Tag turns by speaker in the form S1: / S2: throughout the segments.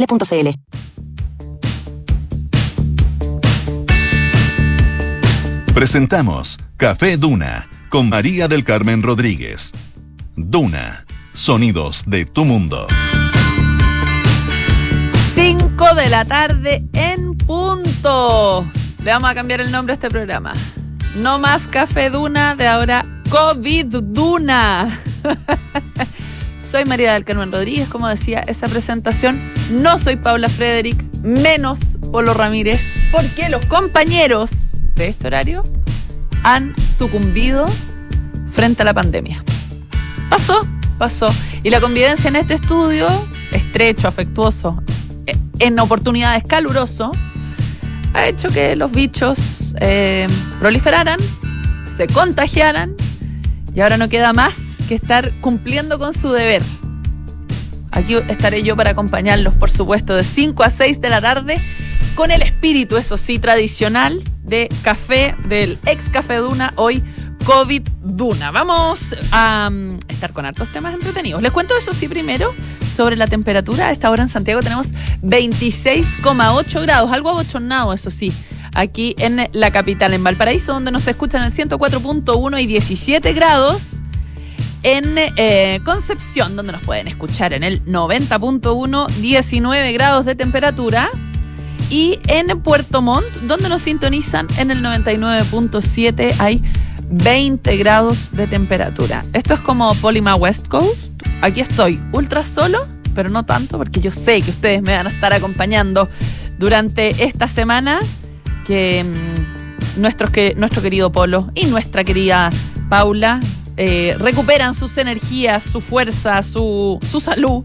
S1: Le.cl.
S2: Presentamos Café Duna con María del Carmen Rodríguez. Duna, sonidos de tu mundo.
S3: 5 de la tarde en punto. Le vamos a cambiar el nombre a este programa. No más Café Duna, de ahora COVID Duna. soy María del Carmen Rodríguez, como decía esa presentación. No soy Paula Frederick, menos Polo Ramírez, porque los compañeros de este horario han sucumbido frente a la pandemia. Pasó, pasó. Y la convivencia en este estudio, estrecho, afectuoso, eh, en oportunidades caluroso, ha hecho que los bichos eh, proliferaran, se contagiaran y ahora no queda más que estar cumpliendo con su deber. Aquí estaré yo para acompañarlos, por supuesto, de 5 a 6 de la tarde, con el espíritu, eso sí, tradicional de café, del ex Café Duna, hoy COVID Duna. Vamos a um, estar con hartos temas entretenidos. Les cuento eso sí primero sobre la temperatura. A esta hora en Santiago tenemos 26,8 grados, algo abochornado, eso sí aquí en la capital, en Valparaíso, donde nos escuchan el 104.1 y 17 grados. En eh, Concepción, donde nos pueden escuchar en el 90.1, 19 grados de temperatura. Y en Puerto Montt, donde nos sintonizan en el 99.7, hay 20 grados de temperatura. Esto es como Polima West Coast. Aquí estoy ultra solo, pero no tanto, porque yo sé que ustedes me van a estar acompañando durante esta semana que mm, nuestros, que nuestro querido Polo y nuestra querida Paula eh, recuperan sus energías, su fuerza, su, su salud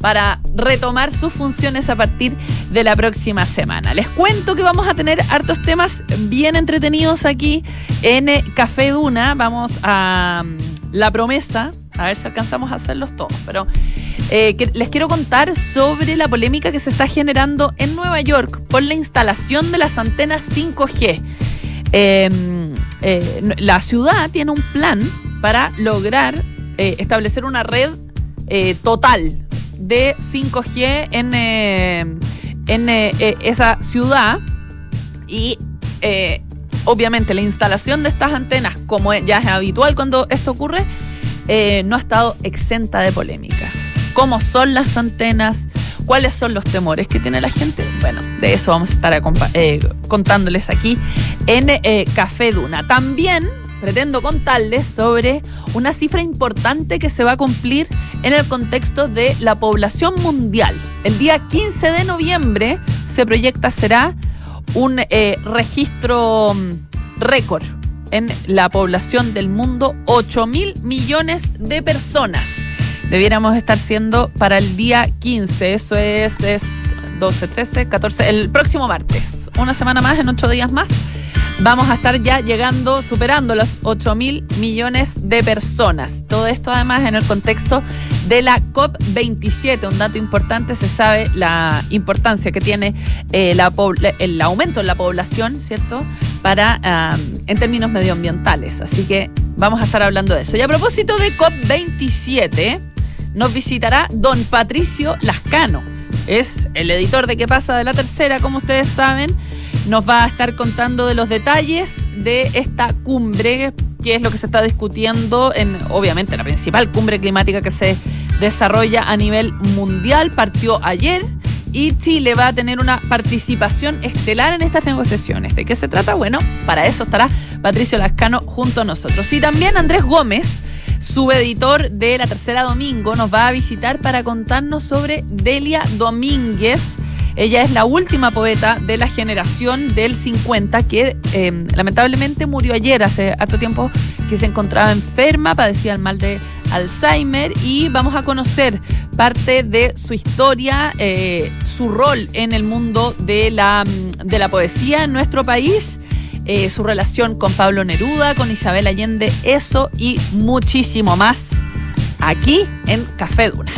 S3: para retomar sus funciones a partir de la próxima semana. Les cuento que vamos a tener hartos temas bien entretenidos aquí en eh, Café Duna. Vamos a mm, la promesa, a ver si alcanzamos a hacerlos todos, pero eh, les quiero contar sobre la polémica que se está generando en Nueva York por la instalación de las antenas 5G. Em, la ciudad tiene un plan para lograr eh, establecer una red total de 5G en, en esa ciudad y obviamente la instalación de estas antenas, como ya es habitual cuando esto ocurre, no ha estado exenta de polémicas cómo son las antenas, cuáles son los temores que tiene la gente. Bueno, de eso vamos a estar eh, contándoles aquí en eh, Café Duna. También pretendo contarles sobre una cifra importante que se va a cumplir en el contexto de la población mundial. El día 15 de noviembre se proyecta será un eh, registro mm, récord en la población del mundo, 8 mil millones de personas debiéramos estar siendo para el día 15. Eso es, es 12, 13, 14, el próximo martes. Una semana más, en ocho días más. Vamos a estar ya llegando, superando los 8 mil millones de personas. Todo esto además en el contexto de la COP27. Un dato importante, se sabe la importancia que tiene eh, el aumento en la población, ¿cierto? Para, en términos medioambientales. Así que vamos a estar hablando de eso. Y a propósito de COP27, nos visitará don Patricio Lascano. Es el editor de ¿Qué pasa de la tercera, como ustedes saben. Nos va a estar contando de los detalles de esta cumbre, que es lo que se está discutiendo en, obviamente, la principal cumbre climática que se desarrolla a nivel mundial. Partió ayer y Chile va a tener una participación estelar en estas negociaciones. ¿De qué se trata? Bueno, para eso estará Patricio Lascano junto a nosotros. Y también Andrés Gómez subeditor de La Tercera Domingo, nos va a visitar para contarnos sobre Delia Domínguez. Ella es la última poeta de la generación del 50 que em, lamentablemente murió ayer, hace harto tiempo que se encontraba enferma, padecía el mal de Alzheimer y vamos a conocer parte de su historia, eh, su rol en el mundo de la, de la poesía en nuestro país eh, su relación con Pablo Neruda, con Isabel Allende, eso y muchísimo más aquí en Café Duna.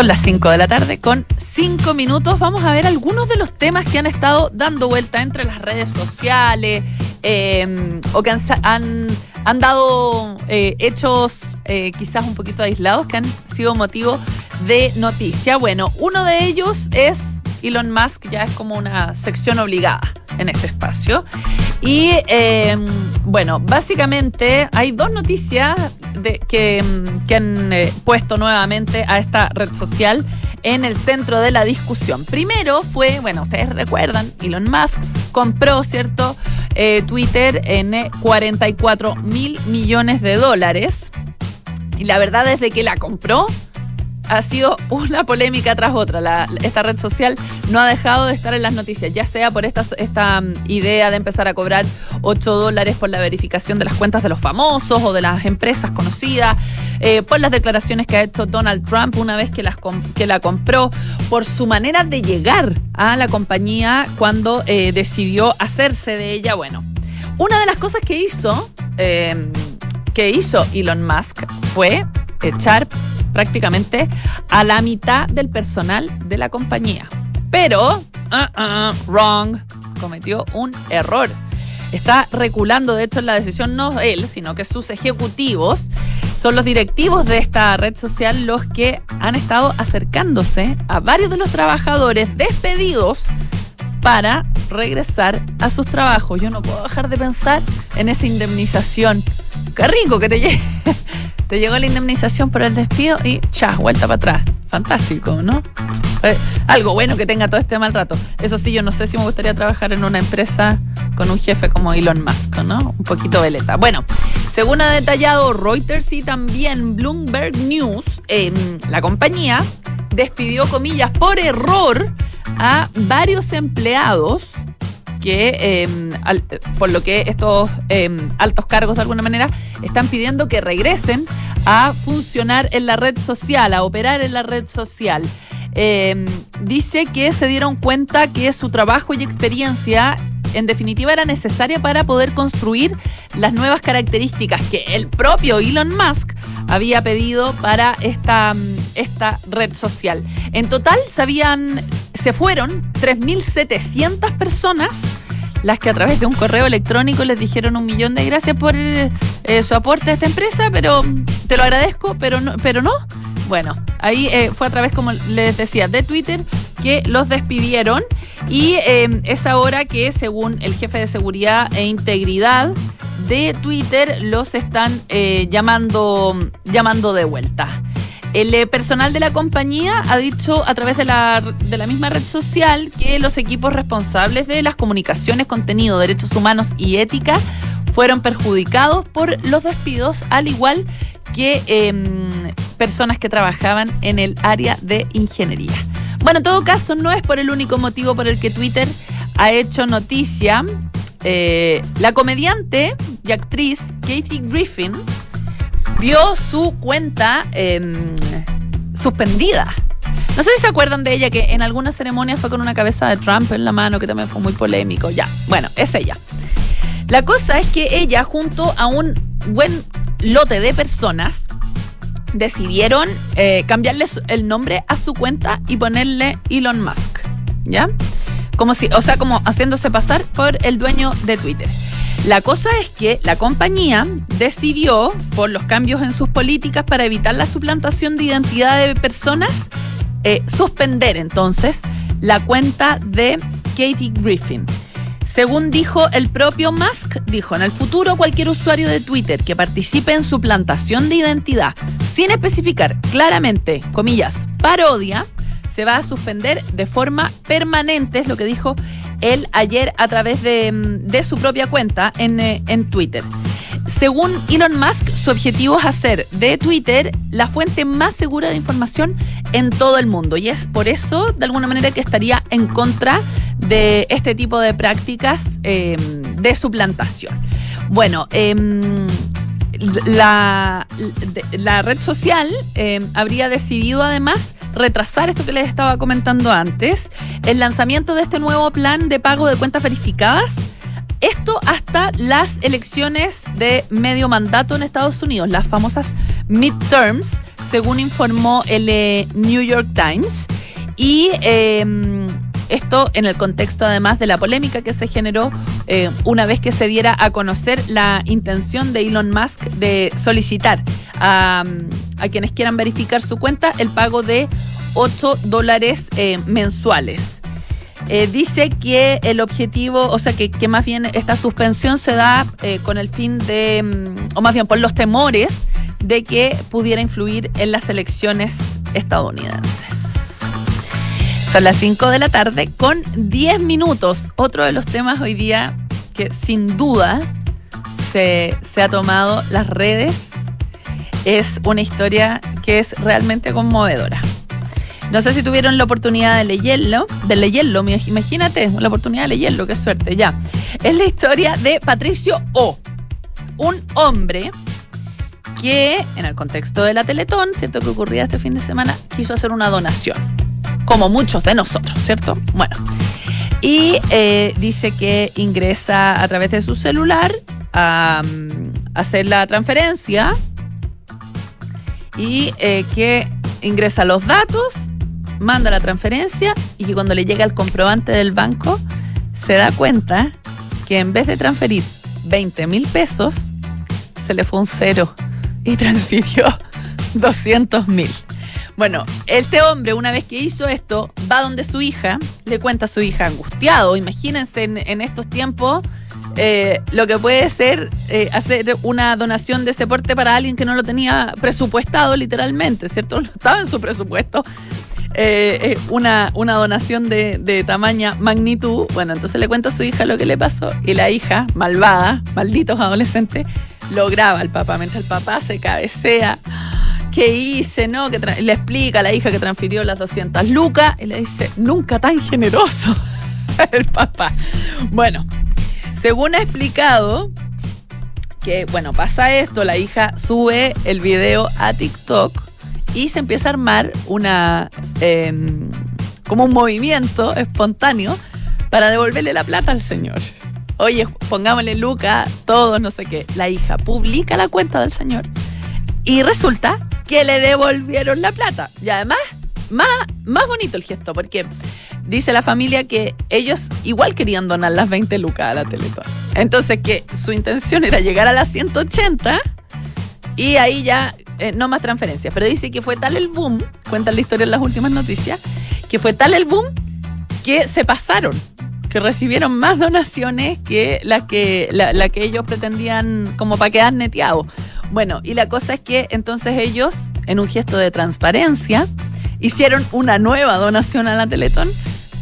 S3: Son las 5 de la tarde con 5 minutos. Vamos a ver algunos de los temas que han estado dando vuelta entre las redes sociales em, o que han, han dado eh, hechos eh, quizás un poquito aislados que han sido motivo de noticia. Bueno, uno de ellos es Elon Musk, ya es como una sección obligada en este espacio. Y eh, bueno, básicamente hay dos noticias de, que, han puesto nuevamente a esta red social en el centro de la discusión. Primero fue, bueno, ustedes recuerdan, Elon Musk compró, ¿cierto? Eh, Twitter en 44 mil millones de dólares. Y la verdad es de que la compró ha sido una polémica tras otra. esta red social no ha dejado de estar en las noticias, ya sea por esta, mm, idea de empezar a cobrar 8 dólares por la verificación de las cuentas de los famosos o de las empresas conocidas, eh, por las declaraciones que ha hecho Donald Trump una vez que la compró, por su manera de llegar a la compañía cuando eh, decidió hacerse de ella. Bueno, una de las cosas que hizo, eh, que hizo Elon Musk fue echar prácticamente a la mitad del personal de la compañía. Pero, uh, uh, wrong, cometió un error. Está reculando, de hecho, en la decisión no él, sino que sus ejecutivos son los directivos de esta red social los que han estado acercándose a varios de los trabajadores despedidos para regresar a sus trabajos. Yo no puedo dejar de pensar en esa indemnización. Qué rico que te llegue te llegó la indemnización por el despido y chas, vuelta para atrás. Fantástico, ¿no? Eh, algo bueno que tenga todo este mal rato. Eso sí, yo no sé si me gustaría trabajar en una empresa con un jefe como Elon Musk, ¿no? Un poquito veleta. Bueno, según ha detallado Reuters y también Bloomberg News, em, la compañía despidió, comillas, por error a varios empleados que em, por lo que estos em, altos cargos de alguna manera están pidiendo que regresen a funcionar en la red social, a operar en la red social. Em, dice que se dieron cuenta que su trabajo y experiencia en definitiva era necesaria para poder construir las nuevas características que el propio Elon Musk había pedido para esta, esta red social. En total se, se fueron 3.700 personas las que a través de un correo electrónico les dijeron un millón de gracias por eh, su aporte a esta empresa, pero te lo agradezco, pero no, pero no. Bueno, ahí eh, fue a través, como les decía, de Twitter que los despidieron y em, es ahora que según el jefe de seguridad e integridad de Twitter los están eh, llamando, llamando de vuelta. El eh, personal de la compañía ha dicho a través de la, de la misma red social que los equipos responsables de las comunicaciones, contenido, derechos humanos y ética fueron perjudicados por los despidos, al igual que em, personas que trabajaban en el área de ingeniería. Bueno, en todo caso, no es por el único motivo por el que Twitter ha hecho noticia. Eh, la comediante y actriz Katie Griffin vio su cuenta em, suspendida. No sé si se acuerdan de ella, que en alguna ceremonia fue con una cabeza de Trump en la mano, que también fue muy polémico. Ya, bueno, es ella. La cosa es que ella, junto a un buen lote de personas, decidieron eh, cambiarle el nombre a su cuenta y ponerle Elon Musk. ¿Ya? Como si, o sea, como haciéndose pasar por el dueño de Twitter. La cosa es que la compañía decidió, por los cambios en sus políticas para evitar la suplantación de identidad de personas, eh, suspender entonces la cuenta de Katie Griffin. Según dijo el propio Musk, dijo, en el futuro cualquier usuario de Twitter que participe en suplantación de identidad sin especificar claramente, comillas, parodia, se va a suspender de forma permanente, es lo que dijo él ayer a través de, mm, su propia cuenta en, eh, en Twitter. Según Elon Musk, su objetivo es hacer de Twitter la fuente más segura de información en todo el mundo. Y es por eso, de alguna manera, que estaría en contra de este tipo de prácticas em, de suplantación. Bueno, em, la, la, red social em, habría decidido además retrasar esto que les estaba comentando antes, el lanzamiento de este nuevo plan de pago de cuentas verificadas. Esto hasta las elecciones de medio mandato en Estados Unidos, las famosas midterms, según informó el eh, New York Times. Y em, esto en el contexto además de la polémica que se generó eh, una vez que se diera a conocer la intención de Elon Musk de solicitar a, a quienes quieran verificar su cuenta el pago de 8 dólares eh, mensuales. Eh, dice que el objetivo, o sea, que, más bien esta suspensión se da eh, con el fin de, mm, o más bien por los temores de que pudiera influir en las elecciones estadounidenses. Son las 5 de la tarde con 10 minutos. Otro de los temas hoy día que sin duda se, se ha tomado las redes es una historia que es realmente conmovedora. No sé si tuvieron la oportunidad de leerlo, de leerlo, imagínate, la oportunidad de leerlo, qué suerte, ya. Es la historia de Patricio O, un hombre que en el contexto de la Teletón, ¿cierto? Que ocurría este fin de semana, quiso hacer una donación, como muchos de nosotros, ¿cierto? Bueno, y eh, dice que ingresa a través de su celular a um, hacer la transferencia y eh, que ingresa los datos manda la transferencia y cuando le llega el comprobante del banco se da cuenta que en vez de transferir 20 mil pesos, se le fue un cero y transfirió 200 mil. Bueno, este hombre, una vez que hizo esto, va donde su hija, le cuenta a su hija angustiado. Imagínense en, estos tiempos eh, lo que puede ser eh, hacer una donación de ese porte para alguien que no lo tenía presupuestado literalmente, ¿cierto? No estaba en su presupuesto. Eh, eh, una, una donación de, de, tamaña magnitud. Bueno, entonces le cuenta a su hija lo que le pasó y la hija, malvada, malditos adolescentes, lo graba al papá mientras el papá se cabecea. ¿Qué hice? ¿No? Que le explica a la hija que transfirió las 200 lucas y le dice, nunca tan generoso el papá. Bueno, según ha explicado, que bueno, pasa esto, la hija sube el video a TikTok y se empieza a armar una em, como un movimiento espontáneo para devolverle la plata al señor. Oye, pongámosle Luca, todos, no sé qué. La hija publica la cuenta del señor y resulta que le devolvieron la plata. Y además, más, más bonito el gesto, porque dice la familia que ellos igual querían donar las 20 lucas a la Teletón. Entonces que su intención era llegar a las 180 y ahí ya eh, no más transferencias, pero dice que fue tal el boom, cuenta la historia en las últimas noticias, que fue tal el boom que se pasaron, que recibieron más donaciones que las que, la, que ellos pretendían como para quedar neteados. Bueno, y la cosa es que entonces ellos, en un gesto de transparencia, hicieron una nueva donación a la Teletón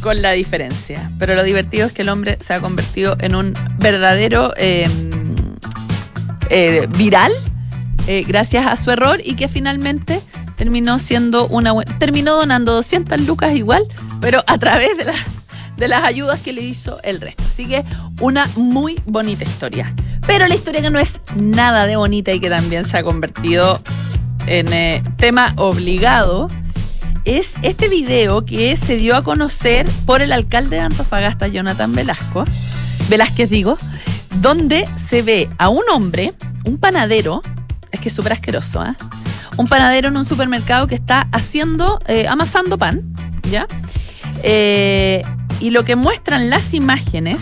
S3: con la diferencia. Pero lo divertido es que el hombre se ha convertido en un verdadero em, eh, viral eh, gracias a su error y que finalmente terminó siendo una terminó donando 200 lucas igual, pero a través de, de las ayudas que le hizo el resto. Así que una muy bonita historia. Pero la historia que no es nada de bonita y que también se ha convertido en eh, tema obligado es este video que se dio a conocer por el alcalde de Antofagasta, Jonathan Velasco, Velázquez digo, donde se ve a un hombre, un panadero, que es súper asqueroso, ¿eh? Un panadero en un supermercado que está haciendo, eh, amasando pan, ¿ya? Eh, y lo que muestran las imágenes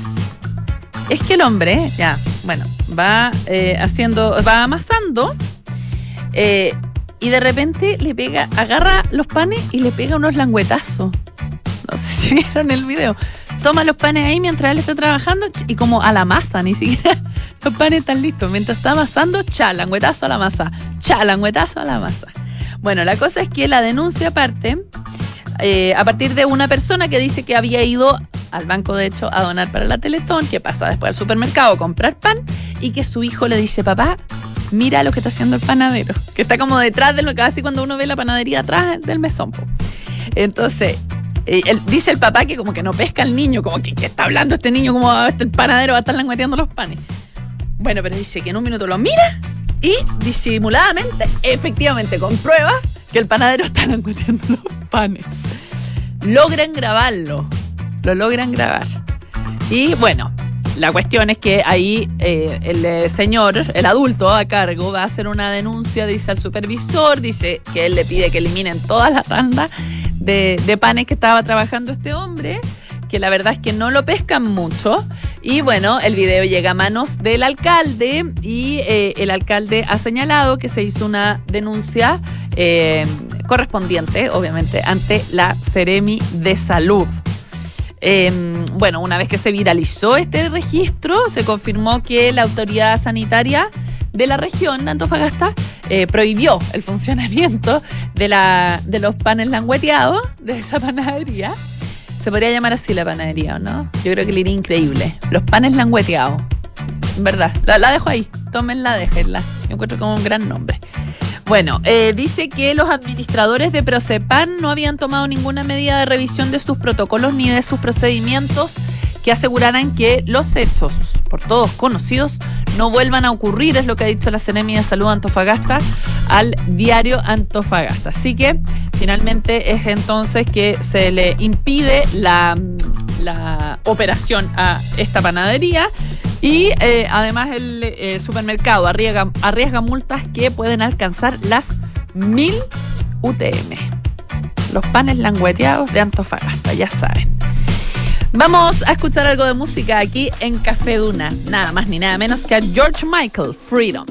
S3: es que el hombre, ya, bueno, va eh, haciendo, va amasando y de repente le pega, agarra los panes y le pega unos languetazos. No sé si vieron el video. Toma los panes ahí mientras él está trabajando y como a la masa, ni siquiera los panes están listos. Mientras está amasando, cha, languetazo a la masa. Cha, languetazo a la masa. Bueno, la cosa es que la denuncia parte eh, a partir de una persona que dice que había ido al banco, de hecho, a donar para la Teletón, que pasa después al supermercado a comprar pan y que su hijo le dice, papá, mira lo que está haciendo el panadero, que está como detrás de lo que hace cuando uno ve la panadería atrás del mesón. Entonces, dice el papá que como que no pesca al niño, como que, está hablando este niño, como este, el panadero va a estar langueteando los panes. Bueno, pero dice que en un minuto lo mira y disimuladamente, efectivamente, comprueba que el panadero está langueteando los panes. Logran grabarlo, lo logran grabar. Y bueno, la cuestión es que ahí eh, el eh, señor, el adulto a cargo, va a hacer una denuncia, dice al supervisor, dice que él le pide que eliminen toda la tanda de, panes que estaba trabajando este hombre, que la verdad es que no lo pescan mucho Y bueno, el video llega a manos del alcalde y eh, el alcalde ha señalado que se hizo una denuncia eh, correspondiente, obviamente, ante la Ceremi de Salud. Em, bueno, una vez que se viralizó este registro, se confirmó que la autoridad sanitaria de la región Antofagasta eh, prohibió el funcionamiento de, la, de los panes langueteados de esa panadería. Se podría llamar así la panadería, ¿no? Yo creo que le iría increíble. Los panes langueteados. En verdad. La, dejo ahí. Tómenla, déjenla. Yo encuentro como un gran nombre. Bueno, eh, dice que los administradores de Procepan no habían tomado ninguna medida de revisión de sus protocolos ni de sus procedimientos que aseguraran que los hechos, por todos conocidos, no vuelvan a ocurrir, es lo que ha dicho la Ceremi de Salud Antofagasta al diario Antofagasta. Así que finalmente es entonces que se le impide la, operación a esta panadería y eh, además el eh, supermercado arriesga, multas que pueden alcanzar las 1000 UTM. Los panes langueteados de Antofagasta, ya saben. Vamos a escuchar algo de música aquí en Café Duna. Nada más ni nada menos que a George Michael, Freedom.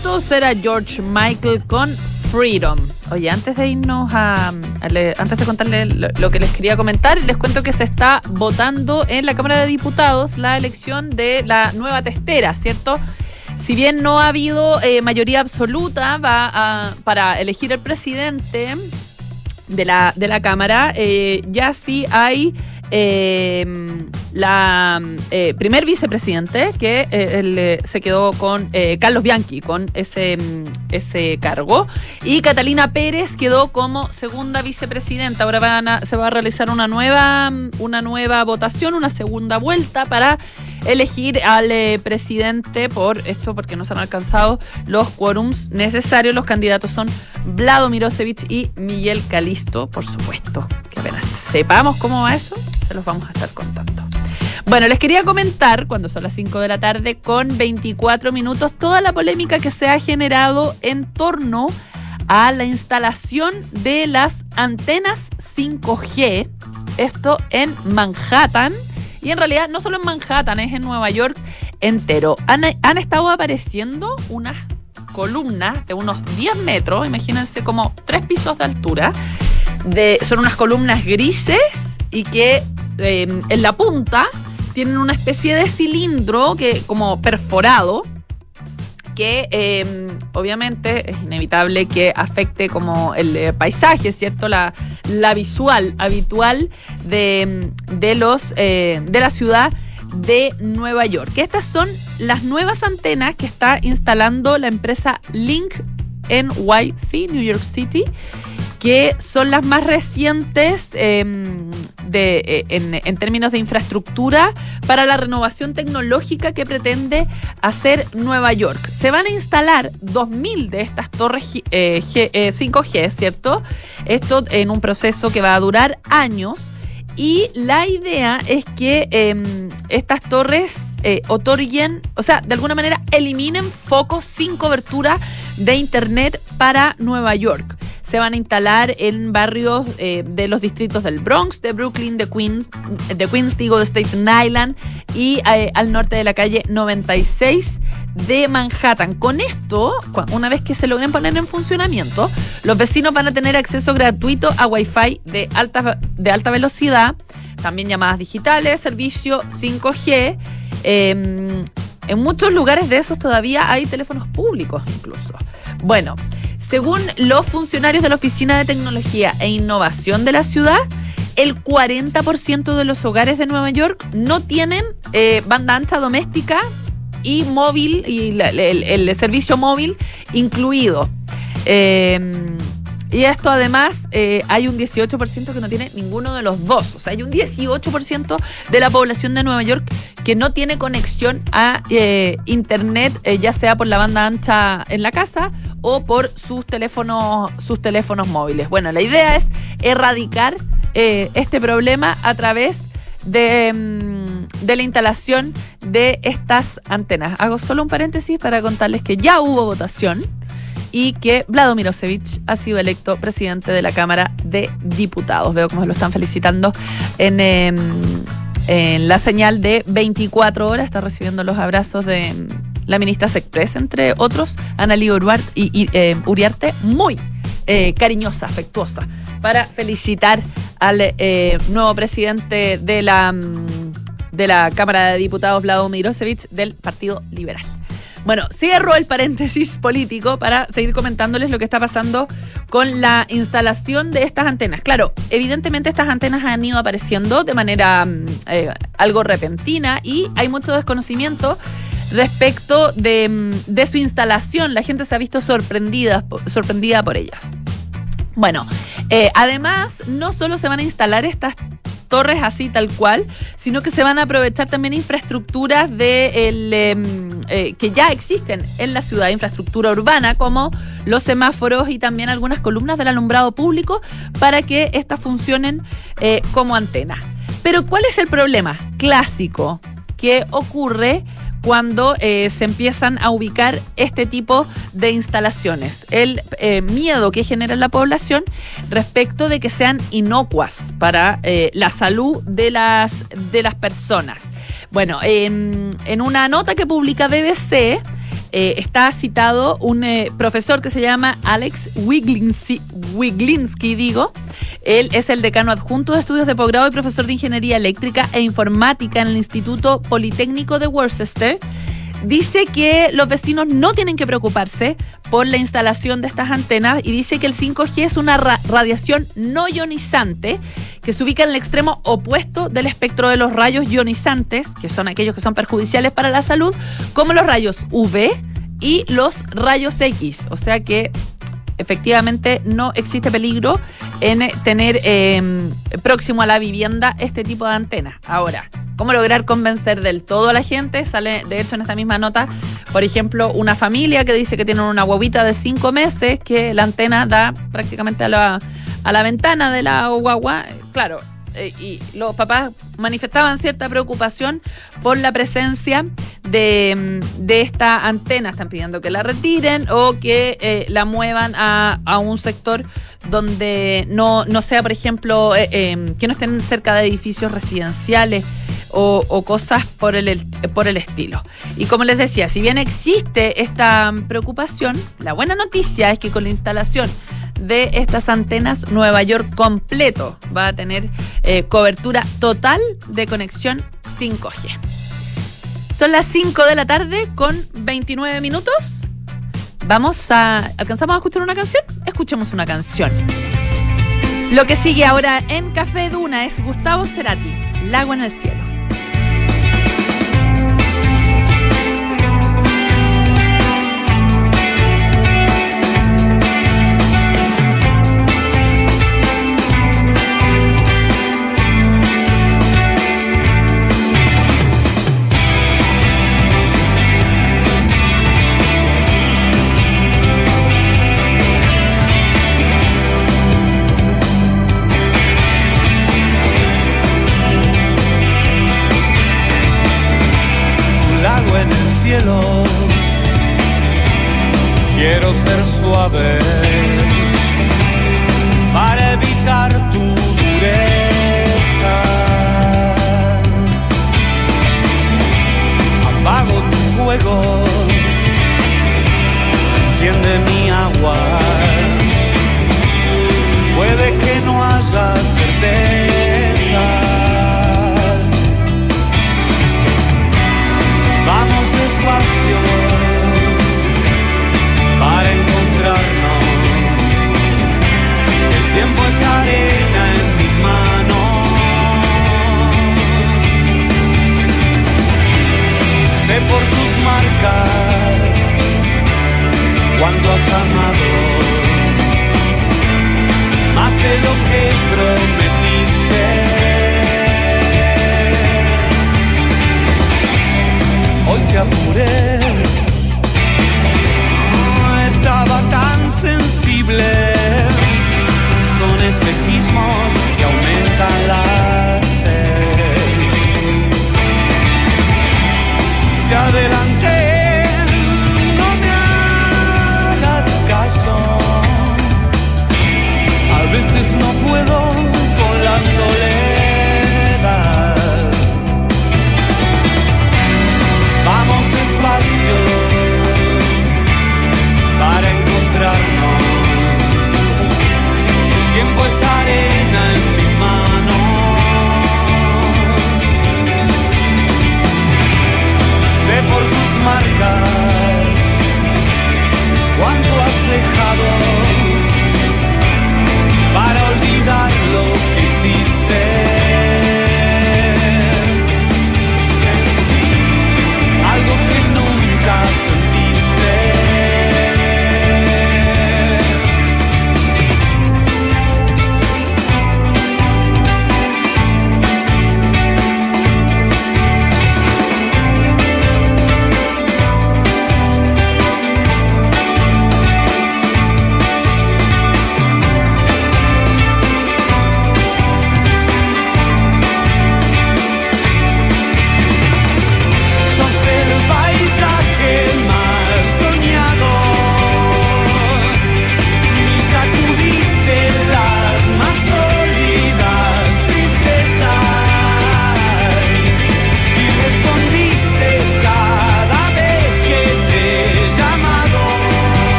S3: Minutos era George Michael con Freedom. Oye, antes de irnos a, antes de contarles lo, que les quería comentar, les cuento que se está votando en la Cámara de Diputados la elección de la nueva testera, ¿cierto? Si bien no ha habido eh, mayoría absoluta va a, para elegir el presidente de la, de la Cámara, eh, ya sí hay eh, la eh, primer vicepresidente que eh, se quedó con eh, Carlos Bianchi con ese, ese cargo y Catalina Pérez quedó como segunda vicepresidenta. Ahora se va a realizar una nueva, una nueva votación, una segunda vuelta para elegir al eh, presidente por esto, porque no se han alcanzado los quórums necesarios. Los candidatos son Vlado Mirosevich y Miguel Calisto, por supuesto. Que apenas sepamos cómo va eso, se los vamos a estar contando. Bueno, les quería comentar, cuando son las 5 de la tarde, con 24 minutos, toda la polémica que se ha generado en torno a la instalación de las antenas 5G, esto en Manhattan, y en realidad no solo en Manhattan, es en Nueva York entero. Han, han estado apareciendo unas columnas de unos 10 metros, imagínense como tres pisos de altura, son unas columnas grises y que eh, en la punta tienen una especie de cilindro que como perforado que eh, obviamente es inevitable que afecte como el eh, paisaje, ¿cierto? La, la visual habitual de, de los eh, de la ciudad de Nueva York. Estas son las nuevas antenas que está instalando la empresa Link NYC, New York City, que son las más recientes eh, de, eh, en, términos de infraestructura para la renovación tecnológica que pretende hacer Nueva York. Se van a instalar 2.000 de estas torres eh, G, 5G, ¿cierto? Esto en un proceso que va a durar años. Y la idea es que eh, estas torres eh, otorguen, o sea, de alguna manera eliminen focos sin cobertura de Internet para Nueva York. Se van a instalar en barrios eh, de los distritos del Bronx, de Brooklyn, de Queens, de Queens, digo, de Staten Island y eh, al norte de la calle 96 de Manhattan. Con esto, una vez que se logren poner en funcionamiento, los vecinos van a tener acceso gratuito a Wi-Fi de alta, de alta velocidad, también llamadas digitales, servicio 5G. Eh, en muchos lugares de esos todavía hay teléfonos públicos incluso. Bueno, según los funcionarios de la Oficina de Tecnología e Innovación de la ciudad, el 40% de los hogares de Nueva York no tienen eh, banda ancha doméstica y móvil y el, servicio móvil incluido. Eh, y esto además eh, hay un 18% que no tiene ninguno de los dos. O sea, hay un 18% de la población de Nueva York que no tiene conexión a eh, Internet, ya sea por la banda ancha en la casa o por sus teléfonos, sus teléfonos móviles. Bueno, la idea es erradicar este problema a través de, mm, de, la instalación de estas antenas. Hago solo un paréntesis para contarles que ya hubo votación y que Vlado Mirosevich ha sido electo presidente de la Cámara de Diputados. Veo cómo lo están felicitando en, eh, en la señal de 24 horas. Está recibiendo los abrazos de la ministra Sexpress, entre otros, Analí eh, Uriarte muy eh, cariñosa, afectuosa, para felicitar al eh, nuevo presidente de la, de la Cámara de Diputados, Vlado Mirosevich, del Partido Liberal. Bueno, cierro el paréntesis político para seguir comentándoles lo que está pasando con la instalación de estas antenas. Claro, evidentemente estas antenas han ido apareciendo de manera eh, algo repentina y hay mucho desconocimiento respecto de, de, su instalación. La gente se ha visto sorprendida, sorprendida por ellas. Bueno, eh, además, no solo se van a instalar estas torres así tal cual, sino que se van a aprovechar también infraestructuras de el, eh, que ya existen en la ciudad, infraestructura urbana, como los semáforos y también algunas columnas del alumbrado público para que estas funcionen eh, como antenas. Pero ¿cuál es el problema clásico que ocurre cuando eh, se empiezan a ubicar este tipo de instalaciones. El eh, miedo que genera la población respecto de que sean inocuas para eh, la salud de las, de las personas. Bueno, en, una nota que publica BBC, está citado un profesor que se llama Alex Wiglinski, Wiglinski, digo. Él es el decano adjunto de estudios de posgrado y profesor de ingeniería eléctrica e informática en el Instituto Politécnico de Worcester dice que los vecinos no tienen que preocuparse por la instalación de estas antenas y dice que el 5G es una radiación no ionizante que se ubica en el extremo opuesto del espectro de los rayos ionizantes, que son aquellos que son perjudiciales para la salud, como los rayos UV y los rayos X. O sea que efectivamente no existe peligro en tener em, próximo a la vivienda este tipo de antenas. Ahora, ¿cómo lograr convencer del todo a la gente? Sale, de hecho, en esta misma nota, por ejemplo, una familia que dice que tienen una guaguita de cinco meses, que la antena da prácticamente a la, a la ventana de la guagua. Claro, eh, y los papás manifestaban cierta preocupación por la presencia de, esta antena. Están pidiendo que la retiren o que eh, la muevan a, un sector donde no, sea, por ejemplo, eh, em, que no estén cerca de edificios residenciales. O, cosas por el, por el estilo. Y como les decía, si bien existe esta preocupación, la buena noticia es que con la instalación de estas antenas, Nueva York completo va a tener eh, cobertura total de conexión 5G. Son las 5 de la tarde con 29 minutos. Vamos a. ¿Alcanzamos a escuchar una canción? Escuchemos una canción. Lo que sigue ahora en Café Duna es Gustavo Cerati, Lago en
S1: el Cielo.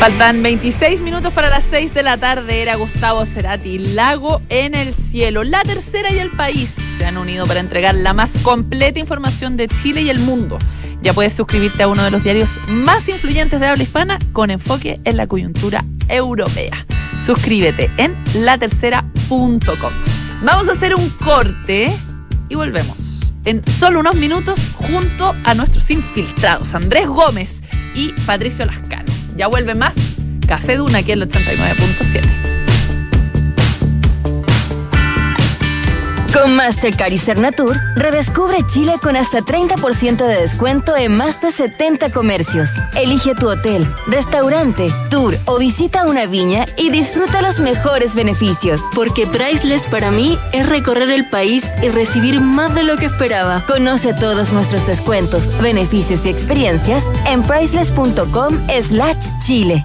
S3: Faltan 26 minutos para las 6 de la tarde. Era Gustavo Cerati, Lago en el Cielo. La tercera y el país se han unido para entregar la más completa información de Chile y el mundo. Ya puedes suscribirte a uno de los diarios más influyentes de habla hispana con enfoque en la coyuntura europea. Suscríbete en latercera.com. Vamos a hacer un corte y volvemos en solo unos minutos junto a nuestros infiltrados Andrés Gómez y Patricio Lascano. Ya vuelve más Café Duna aquí en el 89.7.
S4: Con Mastercard y Cernatur, redescubre Chile con hasta 30% de descuento en más de 70 comercios. Elige tu hotel, restaurante, tour o visita una viña y disfruta los mejores beneficios.
S5: Porque Priceless para mí es recorrer el país y recibir más de lo que esperaba.
S4: Conoce todos nuestros descuentos, beneficios y experiencias en priceless.com slash Chile.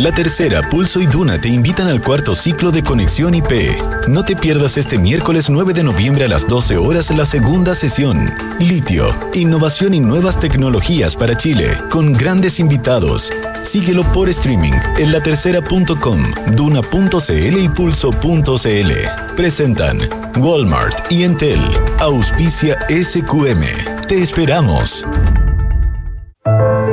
S6: La Tercera, Pulso y Duna te invitan al cuarto ciclo de Conexión IP. No te pierdas este miércoles 9 de noviembre a las 12 horas la segunda sesión. Litio, innovación y nuevas tecnologías para Chile, con grandes invitados. Síguelo por streaming en latercera.com, duna.cl y pulso.cl. Presentan Walmart y Entel. Auspicia SQM. Te esperamos.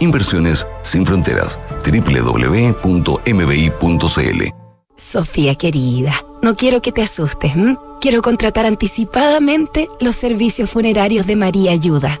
S7: Inversiones sin fronteras. www.mbi.cl
S8: Sofía querida, no quiero que te asustes. Quiero contratar anticipadamente los servicios funerarios de María Ayuda.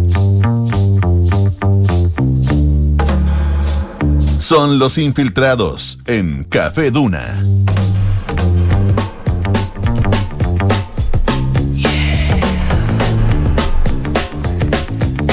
S2: Son los infiltrados en Café Duna.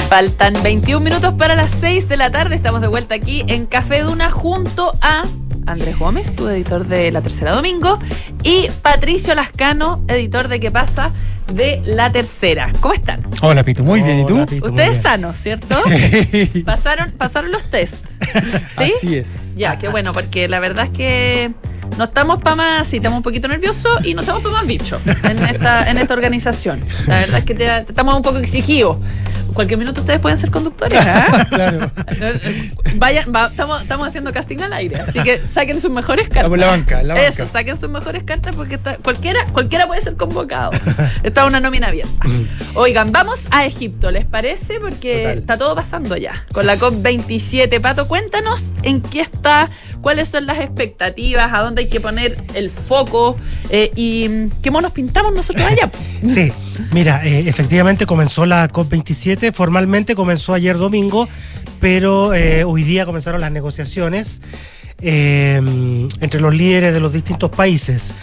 S3: Faltan 21 minutos para las 6 de la tarde. Estamos de vuelta aquí en Café Duna junto a Andrés Gómez, su editor de La Tercera Domingo, y Patricio Lascano, editor de ¿Qué pasa? De La Tercera. ¿Cómo están?
S9: Hola, Pito. Muy bien. ¿Y tú?
S3: Ustedes sanos, ¿cierto? pasaron, pasaron los test.
S9: ¿Sí? Así es.
S3: Ya, qué bueno, porque la verdad es que no estamos para más, y estamos un poquito nerviosos y no estamos para más bichos en esta, en esta organización. La verdad es que estamos un poco exigidos. Cualquier minuto ustedes pueden ser conductores. ¿ah? claro. Vayan, estamos, estamos haciendo casting al aire, así que saquen sus mejores cartas.
S9: La banca, la banca.
S3: Eso, saquen sus mejores cartas porque cualquiera, cualquiera puede ser convocado. Está una nómina abierta. Oigan, vamos a Egipto, ¿les parece? Porque está todo pasando ya. Con la COP27, Pato, cuéntanos en qué está, cuáles son las expectativas, a dónde hay que poner el foco eh, y qué monos pintamos nosotros allá.
S9: Sí, mira, eh, efectivamente comenzó la COP27, formalmente comenzó ayer domingo, pero eh, hoy día comenzaron las negociaciones entre los líderes de los distintos países.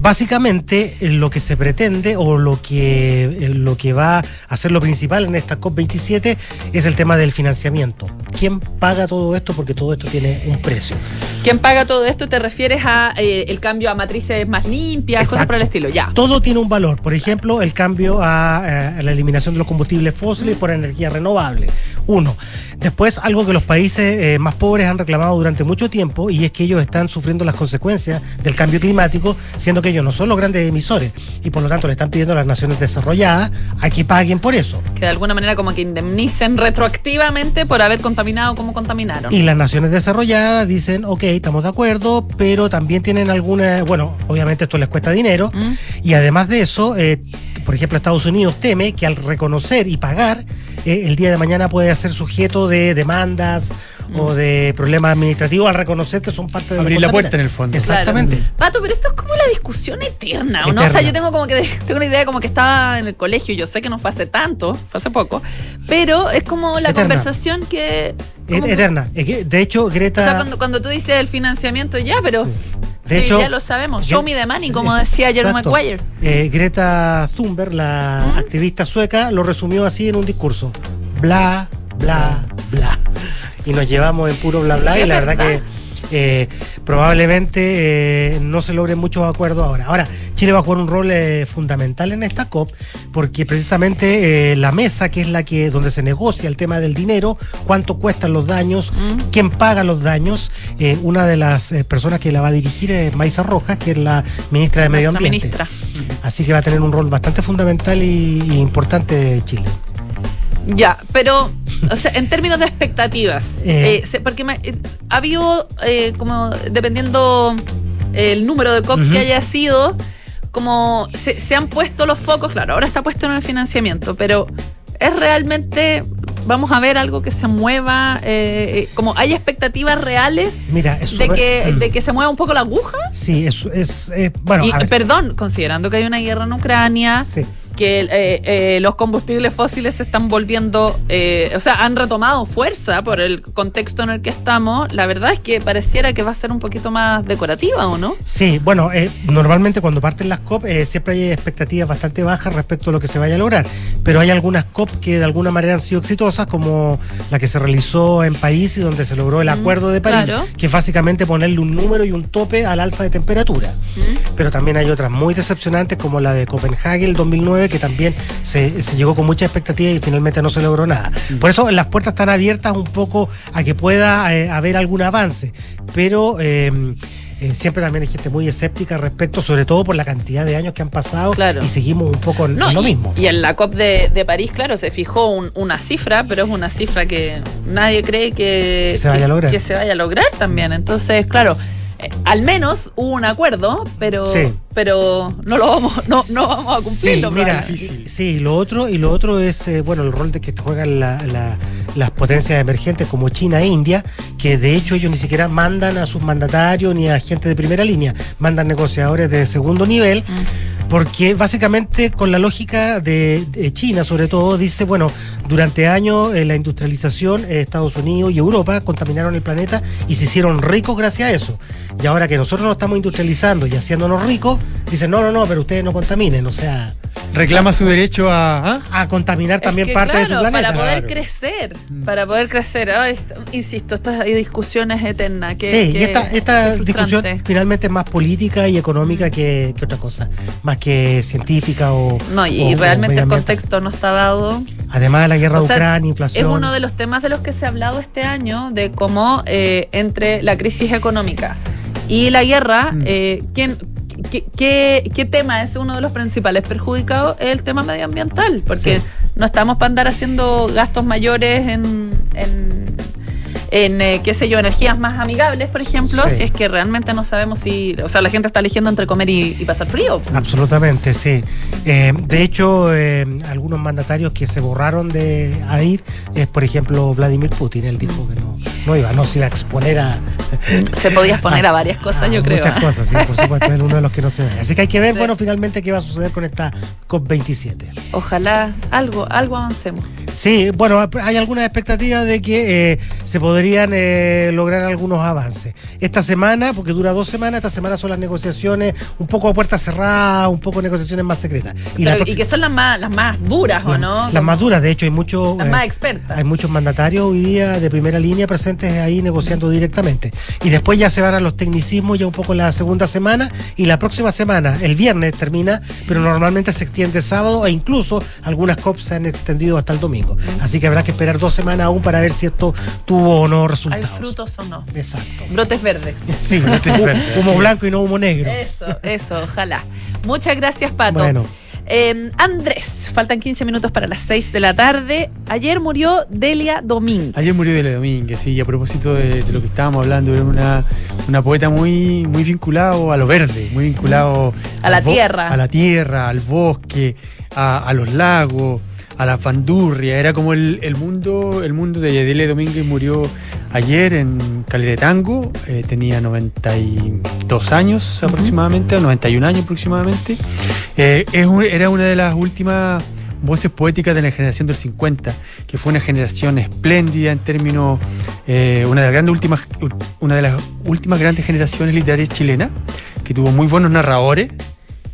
S9: Básicamente eh, lo que se pretende o lo que, eh, lo que va a ser lo principal en esta COP27 es el tema del financiamiento. ¿Quién paga todo esto? Porque todo esto tiene un precio.
S3: ¿Quién paga todo esto? ¿Te refieres a eh, el cambio a matrices más limpias, cosas por el estilo? Ya.
S9: Todo tiene un valor. Por ejemplo, el cambio a, la eliminación de los combustibles fósiles por energía renovable. Uno. Después, algo que los países más pobres han reclamado durante mucho tiempo y es que ellos están sufriendo las consecuencias del cambio climático, siendo que ellos no son los grandes emisores y por lo tanto le están pidiendo a las naciones desarrolladas a que paguen por eso.
S3: Que de alguna manera como que indemnicen retroactivamente por haber contaminado como contaminaron.
S9: Y las naciones desarrolladas dicen, ok, estamos de acuerdo, pero también tienen alguna, bueno, obviamente esto les cuesta dinero mm. y además de eso, eh, por ejemplo, Estados Unidos teme que al reconocer y pagar, eh, el día de mañana puede ser sujeto de demandas o de problemas administrativos al reconocer que son parte de
S10: abrir la puerta en el fondo.
S9: Exactamente.
S3: Pato, pero esto es como la discusión eterna, ¿o no? O sea, yo tengo como que tengo una idea como que estaba en el colegio, yo sé que no fue hace tanto, fue hace poco, pero es como la conversación que
S9: eterna. De hecho, Greta.
S3: O sea, cuando, cuando tú dices el financiamiento, ya, pero. De hecho, ya lo sabemos. Show me the money, como decía Jerome Maguire.
S9: Eh, Greta Thunberg, la ¿Mm? activista sueca, lo resumió así en un discurso. Bla, bla, bla y nos llevamos en puro bla bla y la verdad que eh, probablemente eh, no se logren muchos acuerdos ahora. Ahora, Chile va a jugar un rol eh, fundamental en esta COP porque precisamente la mesa, que es la que donde se negocia el tema del dinero, cuánto cuestan los daños, mm. quién paga los daños, una de las personas que la va a dirigir es Maisa Rojas, que es la ministra de Medio Ambiente. Así que va a tener un rol bastante fundamental y, y importante Chile.
S3: Ya, pero o sea, en términos de expectativas, eh. Eh, porque eh, ha habido, como dependiendo el número de COP que haya sido, como se, se, han puesto los focos, claro, ahora está puesto en el financiamiento, pero es realmente, vamos a ver algo que se mueva, como hay expectativas reales
S9: Mira,
S3: de, que, de que se mueva un poco la aguja.
S9: Sí, es, es bueno.
S3: Y, perdón, considerando que hay una guerra en Ucrania. Sí que eh, eh, los combustibles fósiles se están volviendo, eh, o sea, han retomado fuerza por el contexto en el que estamos, la verdad es que pareciera que va a ser un poquito más decorativa, ¿o no?
S9: Sí, bueno, normalmente cuando parten las COP siempre hay expectativas bastante bajas respecto a lo que se vaya a lograr, pero hay algunas COP que de alguna manera han sido exitosas, como la que se realizó en París y donde se logró el mm, Acuerdo de París, que es básicamente ponerle un número y un tope al alza de temperatura. Mm. Pero también hay otras muy decepcionantes, como la de Copenhague el 2009, que también se, llegó con mucha expectativa y finalmente no se logró nada. Por eso las puertas están abiertas un poco a que pueda eh, haber algún avance, pero... Eh, eh, siempre también hay gente muy escéptica al respecto, sobre todo por la cantidad de años que han pasado
S3: Claro.
S9: y seguimos un poco en lo
S3: y,
S9: mismo.
S3: y en la COP de, de París, claro, se fijó un- una cifra, pero es una cifra que nadie cree que,
S9: Que se vaya a lograr.
S3: que se vaya a lograr también. Entonces, claro, eh, al menos hubo un acuerdo, pero,
S9: Sí.
S3: pero no lo vamos, no, no vamos a
S9: Sí,
S3: cumplirlo.
S9: mira, sí, lo otro, y lo otro es, eh, bueno, el rol de que juegan la- la- las potencias emergentes como China e India, que de hecho ellos ni siquiera mandan a sus mandatarios ni a gente de primera línea, mandan negociadores de segundo nivel. Porque básicamente con la lógica de, de China, sobre todo, dice, bueno, durante años eh, la industrialización, eh, Estados Unidos y Europa contaminaron el planeta y se hicieron ricos gracias a eso. Y ahora que nosotros nos estamos industrializando y haciéndonos ricos, dicen, no, no, no, pero ustedes no contaminen, o sea,
S10: Reclama su derecho a. ¿ah?
S9: a contaminar también
S3: Es que,
S9: parte de su planeta.
S3: Para poder
S9: Claro.
S3: crecer, para poder crecer. Ay, insisto, estas discusiones eternas. Que,
S9: sí,
S3: que-
S9: y esta, esta
S3: que
S9: discusión finalmente es más política y económica que, que otra cosa, más que científica o...
S3: No, y,
S9: o-
S3: y
S9: o
S3: realmente el contexto no está dado.
S9: Además de la guerra
S3: O
S9: de Ucrania, inflación...
S3: Es uno de los temas de los que se ha hablado este año, de cómo eh, entre la crisis económica y la guerra,
S9: Mm.
S3: eh, ¿quién, qué, qué- qué tema es uno de los principales perjudicados? Es el tema medioambiental, porque
S9: Sí.
S3: no estamos para andar haciendo gastos mayores en... en en, eh, qué sé yo, energías más amigables, por ejemplo,
S9: Sí.
S3: si es que realmente no sabemos si, o sea, la gente está eligiendo entre comer y, y pasar frío.
S9: Absolutamente, sí. Eh, de hecho, eh, algunos mandatarios que se borraron de a ir es, por ejemplo, Vladimir Putin. Él dijo que no, no iba, no se iba a exponer a...
S3: Se podía exponer a varias cosas,
S9: a
S3: yo creo.
S9: Muchas cosas, sí, por supuesto, es uno de los que no se ve. Así que hay que ver,
S3: Sí.
S9: bueno, finalmente qué va a suceder con esta COP27.
S3: Ojalá algo, algo avancemos.
S9: Sí, bueno, hay algunas expectativas de que se podrían eh, lograr algunos avances. Esta semana, porque dura dos semanas, esta semana son las negociaciones un poco a puerta cerrada, un poco negociaciones más secretas. Y,
S3: Pero- que son las más, las más duras, ¿o no?
S9: las más duras, de hecho, hay muchos
S3: Las
S9: eh,
S3: más expertas.
S9: hay muchos mandatarios hoy día de primera línea presentes ahí negociando directamente. Y después ya se van a los tecnicismos ya un poco la segunda semana y la próxima semana, el viernes termina, pero normalmente se extiende sábado e incluso algunas COP se han extendido hasta el domingo. Así que habrá que esperar dos semanas aún para ver si esto tuvo o no
S3: ¿Hay
S9: resultados.
S3: frutos o no?
S9: Exacto.
S3: Brotes verdes.
S9: Sí, humo blanco y no humo negro.
S3: Eso, eso, ojalá. Muchas gracias, Pato.
S9: Bueno.
S3: Eh, Andrés, faltan 15 minutos para las 6 de la tarde. Ayer murió Delia Domínguez.
S10: Ayer murió Delia Domínguez, sí, y a propósito de, de lo que estábamos hablando, era una, una poeta muy, muy vinculado a lo verde, muy vinculado
S3: A la tierra.
S10: A la tierra, al bosque, a, a los lagos, a la pandurria. Era como el, el mundo, el mundo de Delia Domínguez murió ayer en Calera de Tango, eh, tenía 92 años aproximadamente, o 91 años aproximadamente. Eh, es un- era una de las últimas voces poéticas de la generación del 50, que fue una generación espléndida en términos, eh, una, de las grandes últimas, una de las últimas grandes generaciones literarias chilenas, que tuvo muy buenos narradores,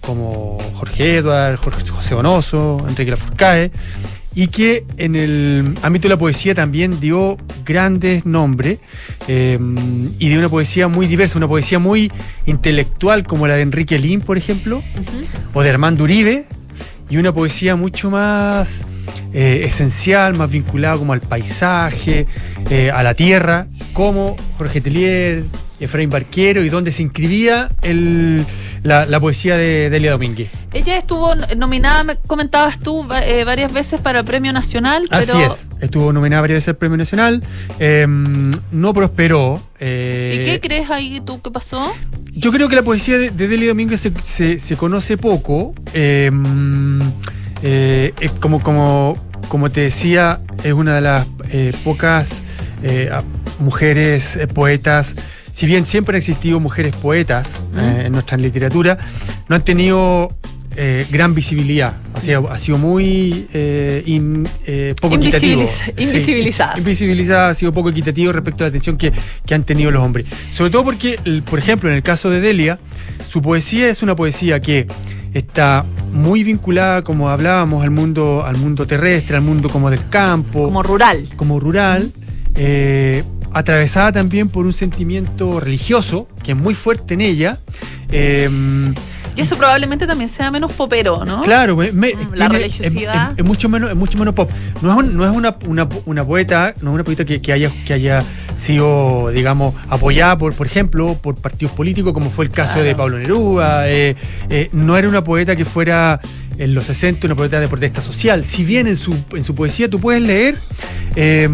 S10: como Jorge Edward, Jorge, José Bonoso, Enrique Lafourcade, y que en el ámbito de la poesía también dio grandes nombres eh, y de una poesía muy diversa, una poesía muy intelectual como la de Enrique Lin, por ejemplo, o de Armando Uribe, y una poesía mucho más eh, esencial, más vinculada como al paisaje, eh, a la tierra, como Jorge Telier, Efraín Barquero, y donde se inscribía el- la, la poesía de Delia Domínguez.
S3: Ella estuvo nominada, me comentabas tú, eh, varias veces para el Premio Nacional,
S10: Así es, estuvo nominada varias veces al Premio Nacional, eh, no prosperó. eh,
S3: ¿y qué crees ahí tú que pasó?
S10: Yo creo que la poesía de, de Delia Domínguez se, se- se conoce poco. eh, eh, es como, como, como te decía, es una de las pocas mujeres poetas. Si bien siempre han existido mujeres poetas eh, en nuestra literatura, no han tenido eh, gran visibilidad. Ha sido, ha sido muy eh, in- eh, poco equitativo. Sí,
S3: invisibilizadas.
S10: invisibilizada, ha sido poco equitativo respecto a la atención que, que han tenido los hombres. Sobre todo porque, por ejemplo, en el caso de Delia, su poesía es una poesía que está muy vinculada, como hablábamos, al mundo, al mundo terrestre, al mundo como del campo.
S3: Como rural.
S10: Como rural. Eh, atravesada también por un sentimiento religioso, que es muy fuerte en ella. eh,
S3: Y eso probablemente también sea menos popero, ¿no?
S10: Claro, me- me-
S3: Mm, la
S10: tiene-
S3: religiosidad.
S10: Es, es- es mucho menos, es mucho menos pop. No es, un- no es una, una, una poeta, no es una poeta que, que haya, que haya sido, digamos, apoyada por, por ejemplo, por partidos políticos, como fue el caso de Pablo Neruda. eh, eh, no era una poeta que fuera en los 60 una poeta de protesta social. Si bien en su, en su poesía tú puedes leer eh,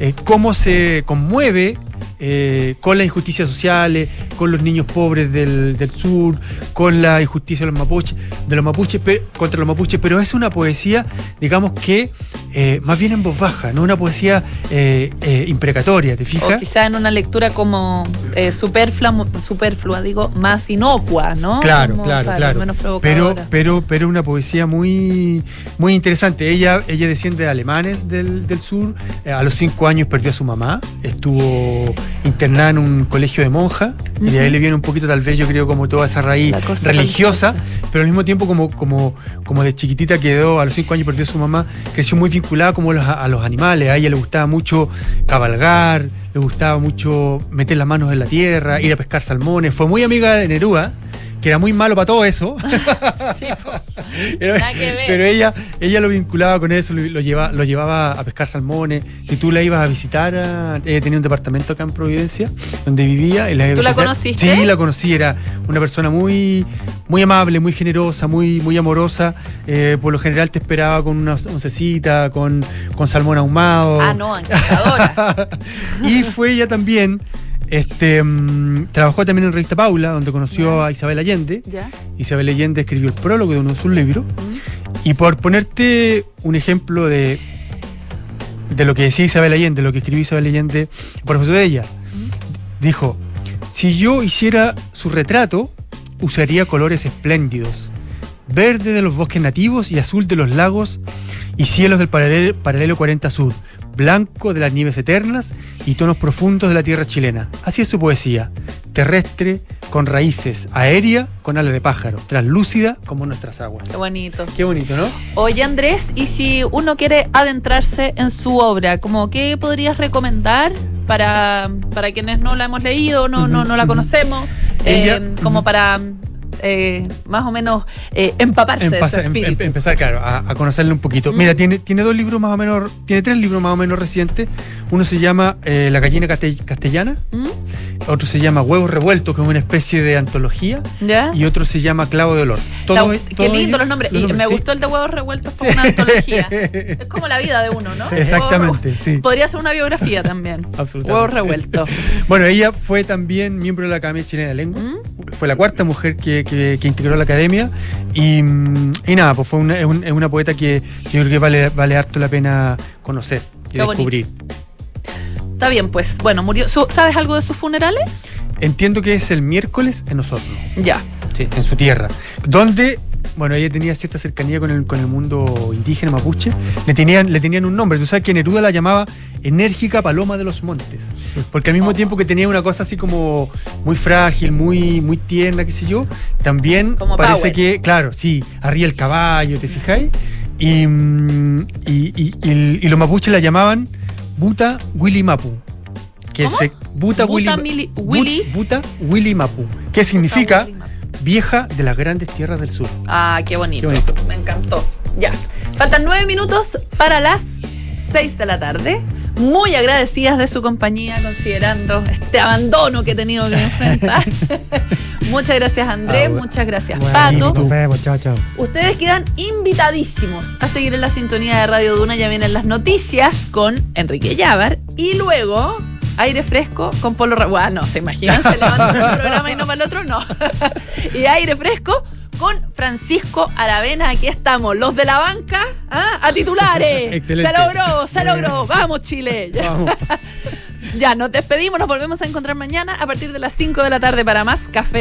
S10: eh, cómo se conmueve eh, con las injusticias sociales, con los niños pobres del, del sur, con la injusticia de los mapuches, de los mapuches contra los mapuches, pero es una poesía, digamos que eh, más bien en voz baja, no una poesía eh, eh, imprecatoria, ¿te
S3: O
S10: fijas?
S3: quizá en una lectura como superflua, superflua, digo, más inocua, ¿no?
S10: Claro,
S3: Como,
S10: claro, claro.
S3: menos
S10: Pero, pero, pero una poesía muy, muy interesante. Ella, ella desciende de alemanes del, del sur. A los cinco años perdió a su mamá. Estuvo internada en un colegio de monjas. Y de ahí le viene un poquito, tal vez, yo creo, como toda esa raíz religiosa. Pero al mismo tiempo, como, como, como de chiquitita quedó, a los cinco años perdió a su mamá, creció muy vinculada como a los, a los animales. A ella le gustaba mucho cabalgar, le gustaba mucho meter las manos en la tierra, ir a pescar salmones. Fue muy amiga de Neruda, que era muy malo para todo eso. Pero, ella, ella lo vinculaba con eso, lo, lo lleva- lo llevaba a pescar salmones. Si tú la ibas a visitar, a- ella tenía un departamento acá en Providencia donde vivía. Y la
S3: ¿Tú la conociste?
S10: Sí, la conocí. Era una persona muy, muy amable, muy generosa, muy, muy amorosa. Eh, por lo general te esperaba con una oncecita, con, con salmón ahumado.
S3: Ah, no, encantadora.
S10: Y fue ella también. Este, mm, trabajó también en Revista Paula, donde conoció a Isabel Allende.
S3: ¿Ya?
S10: Isabel Allende escribió el prólogo de uno de sus libros.
S3: Mm.
S10: Y por ponerte un ejemplo de, de lo que decía Isabel Allende, lo que escribió Isabel Allende, por ejemplo de ella, dijo, si yo hiciera su retrato, usaría colores espléndidos, verde de los bosques nativos y azul de los lagos y cielos del paralelo, paralelo 40 Sur, blanco de las nieves eternas y tonos profundos de la tierra chilena. Así es su poesía, terrestre, con raíces, aérea, con ala de pájaro, translúcida como nuestras aguas.
S3: Qué bonito.
S10: Qué bonito, ¿no?
S3: Oye Andrés, y si uno quiere adentrarse en su obra, como qué podrías recomendar para, para quienes no la hemos leído, no, no, no la conocemos,
S10: Ella-
S3: eh, como para eh, más o menos eh, empaparse de su
S10: Empasa- em- em- empezar, claro, a, a conocerle un poquito.
S3: Mm.
S10: Mira, tiene, tiene dos libros más o menos, tiene tres libros más o menos recientes. Uno se llama eh, La gallina caste- castellana,
S3: ¿Mm?
S10: otro se llama Huevos revueltos, que es una especie de antología,
S3: ¿Ya?
S10: y otro se llama Clavo de olor.
S3: La-
S10: Todo-
S3: qué
S10: todo
S3: lindo
S10: ello-
S3: los nombres. y me
S10: sí.
S3: gustó el de huevos revueltos como una antología. es como la vida de uno, ¿no?
S10: Sí, exactamente, sí.
S3: Podría ser una biografía también.
S10: Absolutamente.
S3: Huevos revueltos.
S10: Bueno, ella fue también miembro de la Academia Chilena de Lengua.
S3: ¿Mm?
S10: Fue la cuarta mujer que, que- que integró la academia. Y, y nada, pues fue una, es, un- es una poeta que yo creo que vale, vale harto la pena conocer y
S3: Qué bonito.
S10: descubrir.
S3: Está bien, pues. Bueno, murió. ¿Sabes algo de sus funerales?
S10: Entiendo que es el miércoles en Osorno.
S3: Ya.
S10: Sí, en su tierra. Donde, bueno, ella tenía cierta cercanía con el, con el mundo indígena mapuche. Le tenían, le tenían un nombre. Tú sabes que Neruda la llamaba enérgica paloma de los montes. Porque al mismo tiempo que tenía una cosa así como muy frágil, muy, muy tierna, qué sé yo, también
S3: Como
S10: parece
S3: power.
S10: que, claro, sí, arriba el caballo, ¿te fijáis? Y, mm, y, y- y- los mapuches la llamaban Buta Willy Mapu. Que
S3: ¿Cómo?
S10: se- Buta,
S3: Buta
S10: Willy,
S3: Mili-
S10: But-
S3: Willy-
S10: Buta Willy Mapu. Que significa vieja de las grandes tierras del sur.
S3: Ah, qué bonito.
S10: Qué bonito.
S3: Me encantó. Ya. Faltan nueve minutos para las seis de la tarde. Muy agradecidas de su compañía, considerando este abandono que he tenido que enfrentar. muchas gracias, Andrés.
S9: Ah, bueno.
S3: muchas gracias,
S9: Bueno,
S3: Pato.
S9: Nos vemos, chao, chao.
S3: Ustedes quedan invitadísimos a seguir en la sintonía de Radio Duna. Ya vienen las noticias con Enrique Llávar. Y luego, aire fresco con Polo Bueno, no, se imaginan, se levanta para un programa y no para el otro, no. y aire fresco con Francisco Aravena. Aquí estamos, los de la banca, ¿ah? a titulares.
S10: Excelente.
S3: Se logró, se logró. Vamos, Chile.
S10: Vamos.
S3: ya, nos despedimos, nos volvemos a encontrar mañana a partir de las 5 de la tarde para más café.